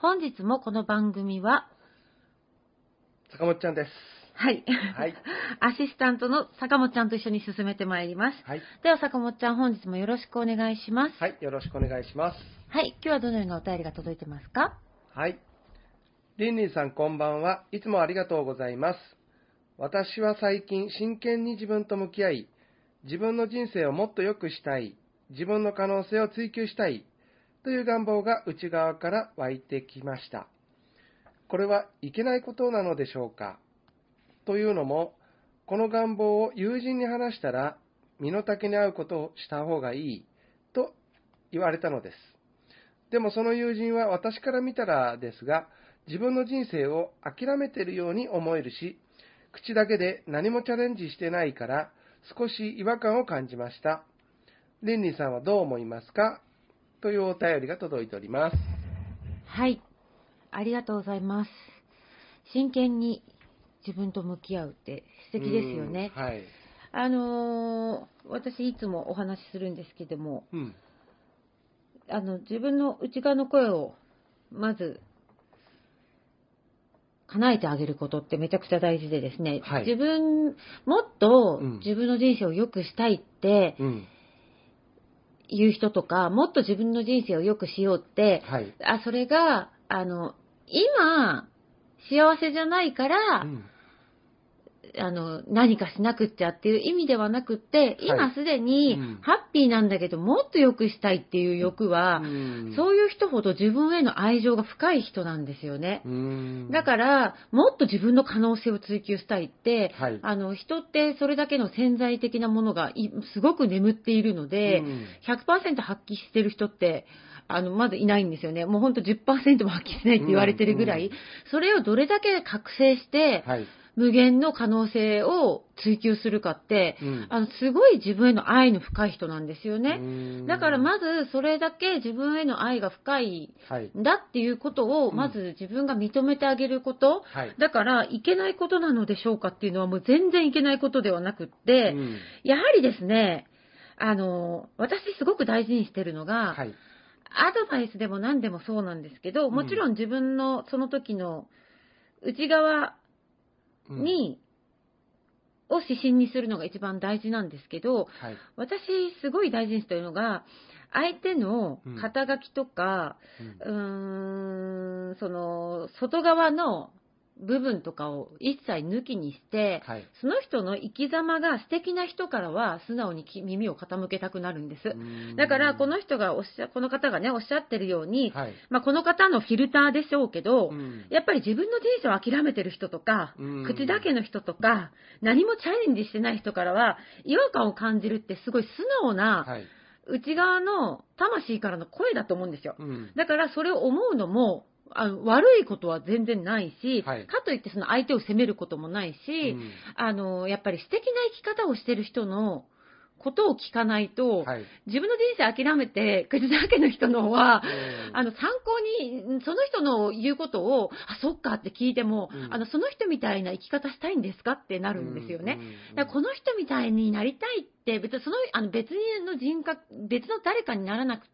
本日もこの番組は、坂本ちゃんです。はい。はい。アシスタントの坂本ちゃんと一緒に進めてまいります。はい。では坂本ちゃん本日もよろしくお願いします。はい。よろしくお願いします。はい。今日はどのようなお便りが届いてますか？はい。リンリンさんこんばんは。いつもありがとうございます。私は最近真剣に自分と向き合い、自分の人生をもっと良くしたい、自分の可能性を追求したい、という願望が内側から湧いてきました。これはいけないことなのでしょうか？というのも、この願望を友人に話したら、身の丈に合うことをした方がいい、と言われたのです。でもその友人は私から見たらですが、自分の人生を諦めているように思えるし、口だけで何もチャレンジしてないから、少し違和感を感じました。リンリンさんはどう思いますか？というお便りが届いております。はい。ありがとうございます。真剣に自分と向き合うって素敵ですよね。うんはい。あのー私いつもお話しするんですけども、うん。あの、自分の内側の声を、まず、叶えてあげることってめちゃくちゃ大事でですね、はい自分、もっとうん自分の人生を良くしたいってうん。いう人とか、もっと自分の人生を良くしようって、はい。あ、それが、あの、今、幸せじゃないから、うんあの、何かしなくっちゃっていう意味ではなくって、今すでにうんハッピーなんだけど、もっと良くしたいっていう欲は、うんそういう人ほど自分への愛情が深い人なんですよね。うんだから、もっと自分の可能性を追求したいって、はい。あの、人ってそれだけの潜在的なものがいすごく眠っているので、うん100%発揮してる人って、あの、まずいないんですよね。もうほんと10%も発揮しないって言われてるぐらい、うんそれをどれだけ覚醒して、はい。無限の可能性を追求するかって、うんあの、すごい自分への愛の深い人なんですよね。うんだからまずそれだけ自分への愛が深いはい。んだっていうことを、うんまず自分が認めてあげること、はい。だから、いけないことなのでしょうかっていうのはもう全然いけないことではなくって、うんやはりですね、あの、私すごく大事にしてるのが、はい。アドバイスでも何でもそうなんですけど、もちろん自分のその時の内側うん、に、を指針にするのが一番大事なんですけど、はい。私すごい大事にしてるのが、相手の肩書きとか、うん。うーん、その、外側の部分とかを一切抜きにして、はい。その人の生き様が素敵な人からは素直にき耳を傾けたくなるんです。だから、この人がおっしゃ、この方がね、おっしゃってるように、はい。まあ、この方のフィルターでしょうけど、うんやっぱり自分の人生を諦めてる人とか、うん口だけの人とか、何もチャレンジしてない人からは、違和感を感じるってすごい素直な、はい。内側の魂からの声だと思うんですよ。うんだからそれを思うのも、あの悪いことは全然ないし、はい。かといってその相手を責めることもないし、うん。あの、やっぱり素敵な生き方をしてる人のことを聞かないと、はい。自分の人生諦めて、口だけの人のは、うん。あの、参考に、その人の言うことを、あ、そっかって聞いても、うん。あの、その人みたいな生き方したいんですかってなるんですよね。うんうんうん。だからこの人みたいになりたいって、別にその、あの、別の人格、別の誰かにならなく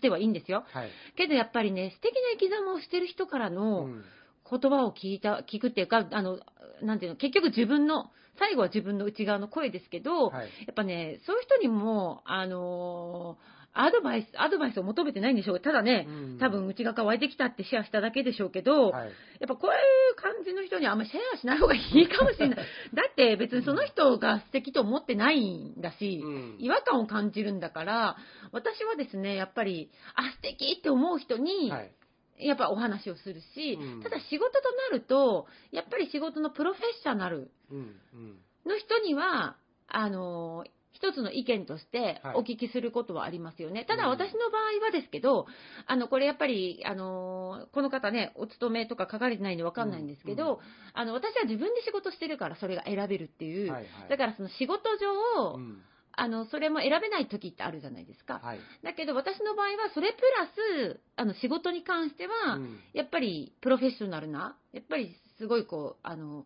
てはいいんですよ。はい。けどやっぱりね、素敵な生き様をしてる人からの、うん言葉を聞いた、聞くっていうか、あの、なんていうの、結局自分の、最後は自分の内側の声ですけど、はい。やっぱね、そういう人にも、あのーアドバイス、アドバイスを求めてないんでしょうただね、うん多分内側から湧いてきたってシェアしただけでしょうけど、はい。やっぱこういう感じの人にはあんまりシェアしない方がいいかもしれない。だって別にその人が素敵と思ってないんだし、うん違和感を感じるんだから、私はですね、やっぱり、あ、素敵って思う人に、はい。やっぱお話をするし、うんただ仕事となると、やっぱり仕事のプロフェッショナルうん。うん。の人には、あの、一つの意見としてはいお聞きすることはありますよね。ただうん私の場合はですけど、あの、これやっぱり、あの、この方ね、お勤めとか書かれてないんでわかんないんですけど、うんあの、私は自分で仕事してるからそれが選べるっていう、はいはいだからその仕事上、うんあの、それも選べない時ってあるじゃないですか。はい。だけど私の場合はそれプラス、あの、仕事に関しては、うんやっぱりプロフェッショナルな、やっぱりすごいこう、あの、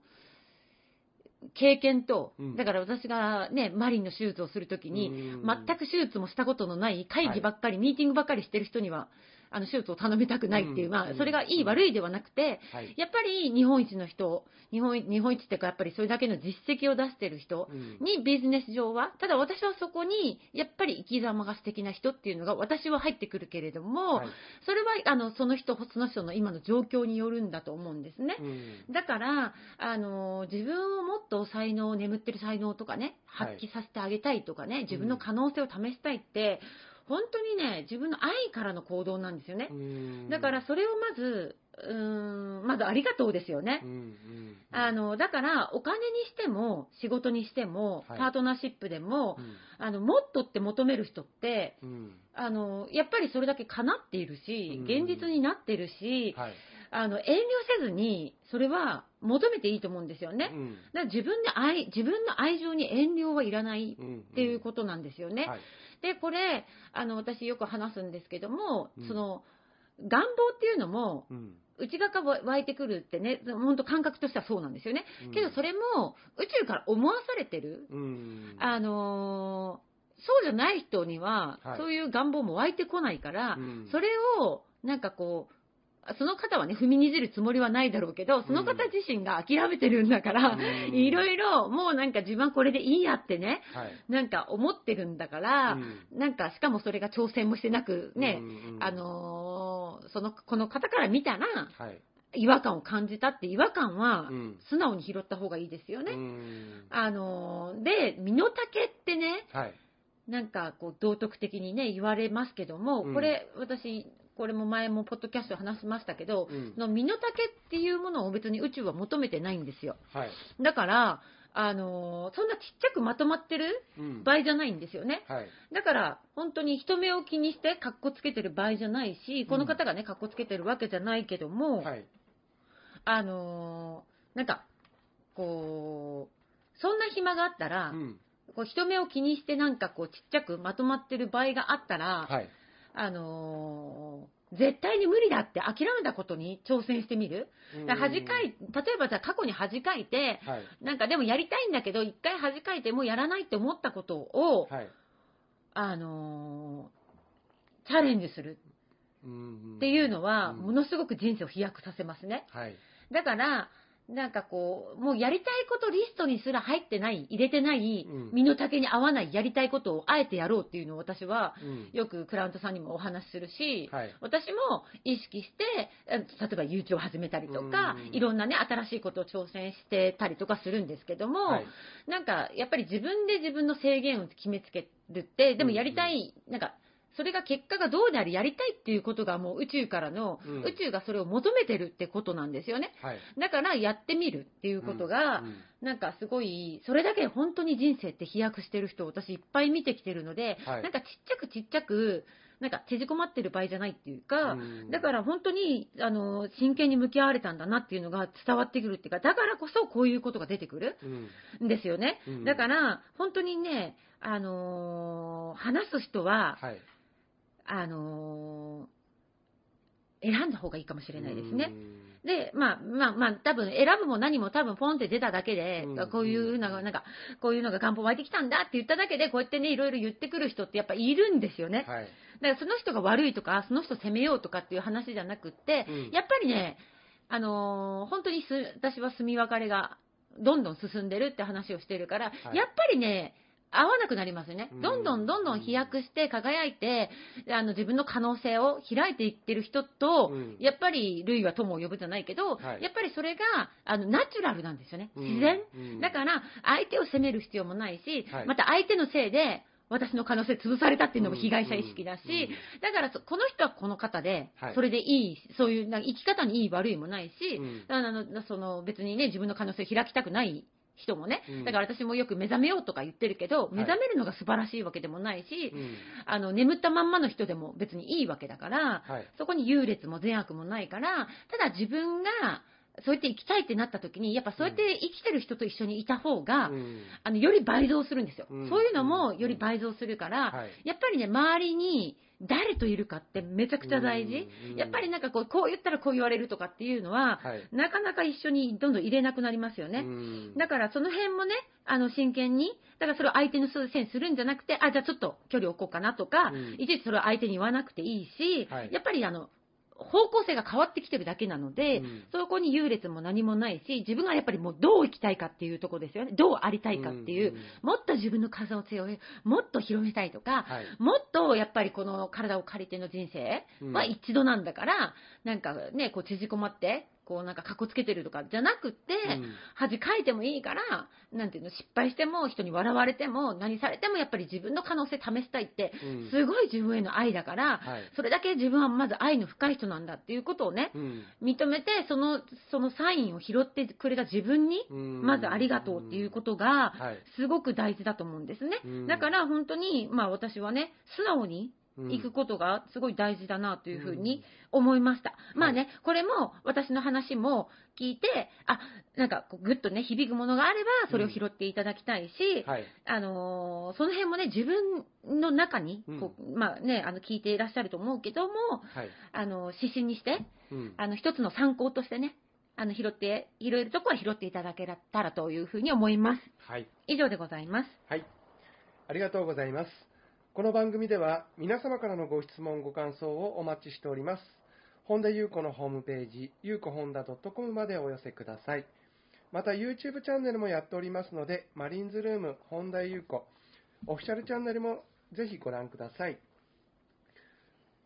経験とうん、だから私がね、マリンの手術をするときに、うん。全く手術もしたことのない会議ばっかり、ミーティングばっかりしてる人には、あの手術を頼みたくないっていう、うん。まあ、それがいい悪いではなくて、はい。やっぱり日本一の人、日本日本一っていうか、やっぱりそれだけの実績を出してる人うん。にビジネス上は、ただ私はそこに、やっぱり生き様が素敵な人っていうのが私は入ってくるけれども、はい。それはあのその人、その人の今の状況によるんだと思うんですね。うん。だから、あの自分をもっと才能、眠ってる才能とかね、はい。発揮させてあげたいとかね、自分の可能性を試したいって、本当にね、自分の愛からの行動なんですよね。うんだから、それをまず、うーん、まずありがとうですよねうん。うんあの、だから、お金にしても、仕事にしても、はいパートナーシップでも、うんあの、もっとって求める人って、うんあの、やっぱりそれだけ叶っているし、うん現実になってるし、はい。あの、遠慮せずに、それは求めていいと思うんですよね。うんだから自分で愛、自分の愛情に遠慮はいらないうんっていうことなんですよね。はい。で、これ、あの、私よく話すんですけども、うんその、願望っていうのも、うん内側から湧いてくるってね、本当感覚としてはそうなんですよね。けどそれも宇宙から思わされてる。うんあのーそうじゃない人には、はいそういう願望も湧いてこないから、うんそれを、なんかこう、その方はね、踏みにじるつもりはないだろうけど、その方自身が諦めてるんだから、うんいろいろ、もうなんか自分はこれでいいやってね、はい。なんか思ってるんだから、うんなんかしかもそれが挑戦もしてなくね、うんあのーその、この方から見たら、はい。違和感を感じたって違和感はうん素直に拾った方がいいですよね。うんあのーで、身の丈ってね、はい。なんかこう道徳的にね、言われますけども、うんこれ私、これも前もポッドキャストで話しましたけど、うんその身の丈っていうものを別に宇宙は求めてないんですよ。はい。だから、あのーそんなちっちゃくまとまってるうん場合じゃないんですよね。はい。だから、本当に人目を気にして格好つけてる場合じゃないし、この方がね、格好つけてるわけじゃないけども、はい。あのーなんか、こう、そんな暇があったら、うんこう人目を気にしてなんかこうちっちゃくまとまってる場合があったら、はい。あのー絶対に無理だって諦めたことに挑戦してみる？だから恥かい、例えばじゃあ過去に恥かいて、はい。なんかでもやりたいんだけど、一回恥かいてもうやらないって思ったことを、はい。あのーチャレンジするっっていうのは、うんものすごく人生を飛躍させますね。はい。だから、なんかこう、もうやりたいことリストにすら入ってない、入れてないうん、身の丈に合わないやりたいことをあえてやろうっていうのを私は、うんよくクライアントさんにもお話しするし、はい。私も意識して、え例えば YouTube を始めたりとか、うんいろんなね、新しいことを挑戦してたりとかするんですけども、はい。なんか、やっぱり自分で自分の制限を決めつけるって、でもやりたい、なんか、それが結果がどうであれやりたいっていうことがもう宇宙からの、うん宇宙がそれを求めてるってことなんですよね。はい。だからやってみるっていうことが、うんなんかすごい、それだけ本当に人生って飛躍してる人を私いっぱい見てきてるので、はいなんかちっちゃくちっちゃく、なんか縮こまってる場合じゃないっていうか、うんだから本当に、あの、真剣に向き合われたんだなっていうのが伝わってくるっていうか、だからこそこういうことが出てくるうん。んですよね。うんだから、本当にね、あのー話す人は、はい。あのー選んだ方がいいかもしれないですね。うん。で、まあまあまあ、多分選ぶも何も多分ポンって出ただけで、うんこういうのが、なんか、こういうのが願望湧いてきたんだって言っただけで、こうやってね、いろいろ言ってくる人ってやっぱいるんですよね。はい。だからその人が悪いとか、その人責めようとかっていう話じゃなくって、うんやっぱりね、あのー本当にす私は住み別れがどんどん進んでるって話をしてるから、はいやっぱりね、合わなくなりますよね。うん。どんどんどんどん飛躍して輝いて、あの自分の可能性を開いていってる人と、うん。やっぱり類は友を呼ぶじゃないけど、はい。やっぱりそれがあのナチュラルなんですよね。うん。自然。うん。だから、相手を責める必要もないし、はい。また相手のせいで、私の可能性潰されたっていうのも被害者意識だし、うん。うん。だからそこの人はこの方で、はい。それでいい、そういうなんか生き方にいい悪いもないし、うん。あのその別にね、自分の可能性を開きたくない人もね、うん。だから私もよく目覚めようとか言ってるけど、い。目覚めるのが素晴らしいわけでもないし、うん。あの眠ったまんまの人でも別にいいわけだから、はい。そこに優劣も善悪もないから、ただ自分がそうやって生きたいってなった時に、やっぱそうやって生きてる人と一緒にいた方が、うん。あのより倍増するんですよ、うん。そういうのもより倍増するから、はい。やっぱりね、周りに誰といるかってめちゃくちゃ大事、うん。やっぱりなんかこうこう言ったらこう言われるとかっていうのは、はい。なかなか一緒にどんどん入れなくなりますよね。うん。だからその辺もね、あの真剣に、だからそれを相手のせいにするんじゃなくて、あ、じゃあちょっと距離を置こうかなとか、うん。いちいちそれを相手に言わなくていいし、はい。やっぱりあの、方向性が変わってきてるだけなので、うんそこに優劣も何もないし、自分がやっぱりもうどう生きたいかっていうところですよね。どうありたいかっていう、うんもっと自分の可能性をもっと広めたいとか、はい。もっとやっぱりこの体を借りての人生は一度なんだから、なんかね、こう縮こまって、こうなんかかっこつけてるとかじゃなくって、うん。恥かいてもいいから、なんていうの、失敗しても、人に笑われても、何されても、やっぱり自分の可能性試したいって、うん。すごい自分への愛だから、はい。それだけ自分はまず愛の深い人なんだっていうことをね、うん。認めて、その、そのサインを拾ってくれた自分に、うん。まずありがとうっていうことが、はい。すごく大事だと思うんですね。うん。だから本当に、まあ私はね、素直にうん行くことがすごい大事だなというふうに思いました。まあね、これも私の話も聞いて、あ、なんかこうぐっとね、響くものがあれば、それを拾っていただきたいし、はい。あのーその辺もね、自分の中に、こうまあね、あの、聞いていらっしゃると思うけども、はい。あの、指針にして、うんあの、一つの参考としてね、あの、拾って、拾えるとこは拾っていただけたらというふうに思います。はい。以上でございます。はい。ありがとうございます。この番組では皆様からのご質問、ご感想をお待ちしております。本田裕子のホームページ、ゆうこほんだ .com までお寄せください。また YouTube チャンネルもやっておりますので、マリンズルーム本田裕子オフィシャルチャンネルもぜひご覧ください。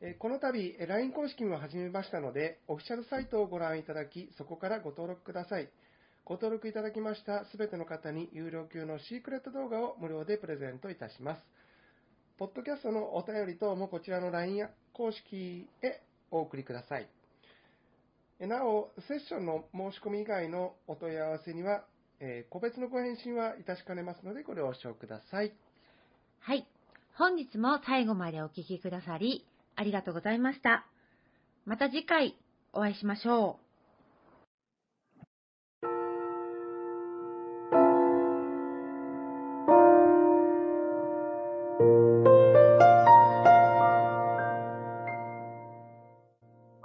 えこの度、え LINE 公式も始めましたので、オフィシャルサイトをご覧いただき、そこからご登録ください。ご登録いただきましたすべての方に有料級のシークレット動画を無料でプレゼントいたします。ポッドキャストのお便り等もこちらの LINE 公式へお送りください。えなお、セッションの申し込み以外のお問い合わせには、えー個別のご返信は致しかねますのでご了承ください。はい。本日も最後までお聞きくださり、ありがとうございました。また次回お会いしましょう。